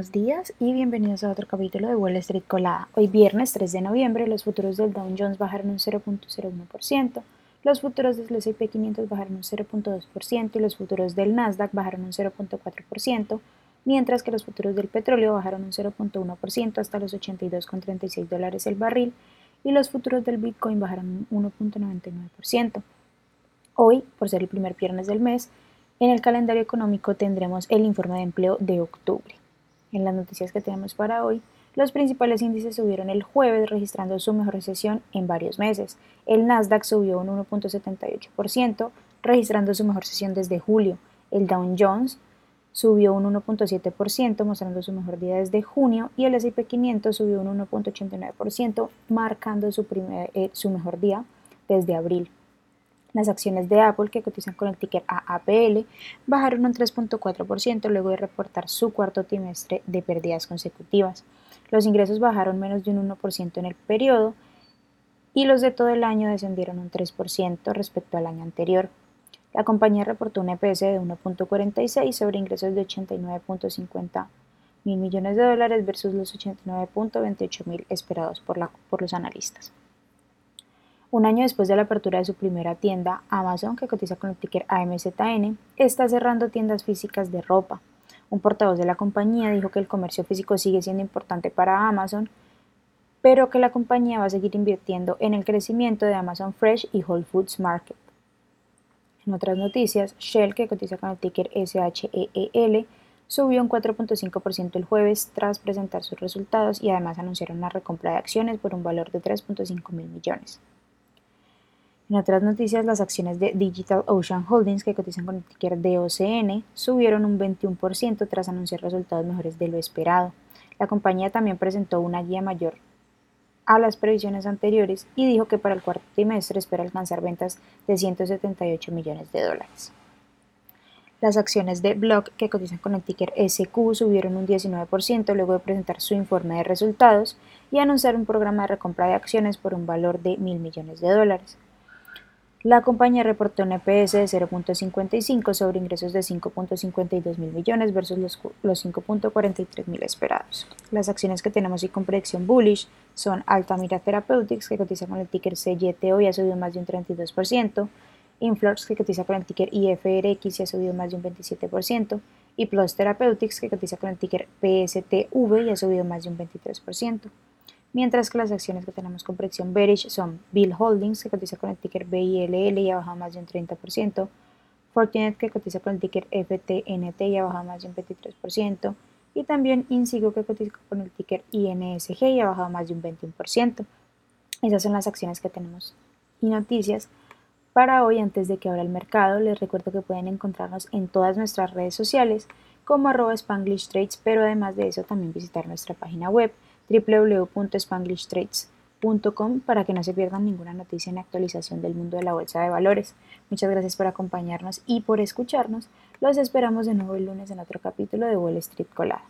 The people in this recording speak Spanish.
Buenos días y bienvenidos a otro capítulo de Wall Street Colada. Hoy viernes 3 de noviembre los futuros del Dow Jones bajaron un 0.01%, los futuros del S&P 500 bajaron un 0.2% y los futuros del Nasdaq bajaron un 0.4%, mientras que los futuros del petróleo bajaron un 0.1% hasta los 82,36 dólares el barril y los futuros del Bitcoin bajaron un 1.99%. Hoy, por ser el primer viernes del mes, en el calendario económico tendremos el informe de empleo de octubre. En las noticias que tenemos para hoy, los principales índices subieron el jueves registrando su mejor sesión en varios meses. El Nasdaq subió un 1.78%, registrando su mejor sesión desde julio. El Dow Jones subió un 1.7%, mostrando su mejor día desde junio, y el S&P 500 subió un 1.89%, marcando su, primer, eh, su mejor día desde abril. Las acciones de Apple, que cotizan con el ticker AAPL, bajaron un 3.4% luego de reportar su cuarto trimestre de pérdidas consecutivas. Los ingresos bajaron menos de un 1% en el periodo y los de todo el año descendieron un 3% respecto al año anterior. La compañía reportó un EPS de 1.46 sobre ingresos de 89.50 mil millones de dólares versus los 89.28 mil esperados por, los analistas. Un año después de la apertura de su primera tienda, Amazon, que cotiza con el ticker AMZN, está cerrando tiendas físicas de ropa. Un portavoz de la compañía dijo que el comercio físico sigue siendo importante para Amazon, pero que la compañía va a seguir invirtiendo en el crecimiento de Amazon Fresh y Whole Foods Market. En otras noticias, Shell, que cotiza con el ticker SHEEL, subió un 4.5% el jueves tras presentar sus resultados y además anunciaron una recompra de acciones por un valor de 3.5 mil millones. En otras noticias, las acciones de Digital Ocean Holdings, que cotizan con el ticker DOCN, subieron un 21% tras anunciar resultados mejores de lo esperado. La compañía también presentó una guía mayor a las previsiones anteriores y dijo que para el cuarto trimestre espera alcanzar ventas de 178 millones de dólares. Las acciones de Block, que cotizan con el ticker SQ, subieron un 19% luego de presentar su informe de resultados y anunciar un programa de recompra de acciones por un valor de mil millones de dólares. La compañía reportó un EPS de 0.55 sobre ingresos de 5.52 mil millones versus los, 5.43 mil esperados. Las acciones que tenemos y con predicción bullish son Altamira Therapeutics, que cotiza con el ticker CYTO y ha subido más de un 32%, Influx, que cotiza con el ticker IFRX y ha subido más de un 27%, y Plus Therapeutics, que cotiza con el ticker PSTV y ha subido más de un 23% mientras que las acciones que tenemos con predicción bearish son Bill Holdings, que cotiza con el ticker BILL y ha bajado más de un 30%, Fortinet, que cotiza con el ticker FTNT y ha bajado más de un 23%, y también Insigo, que cotiza con el ticker INSG y ha bajado más de un 21%. Esas son las acciones que tenemos y noticias. Para hoy, antes de que abra el mercado, les recuerdo que pueden encontrarnos en todas nuestras redes sociales como arroba pero además de eso también visitar nuestra página web www.spanglishtrades.com para que no se pierdan ninguna noticia ni actualización del mundo de la bolsa de valores. Muchas gracias por acompañarnos y por escucharnos. Los esperamos de nuevo el lunes en otro capítulo de Wall Street Colada.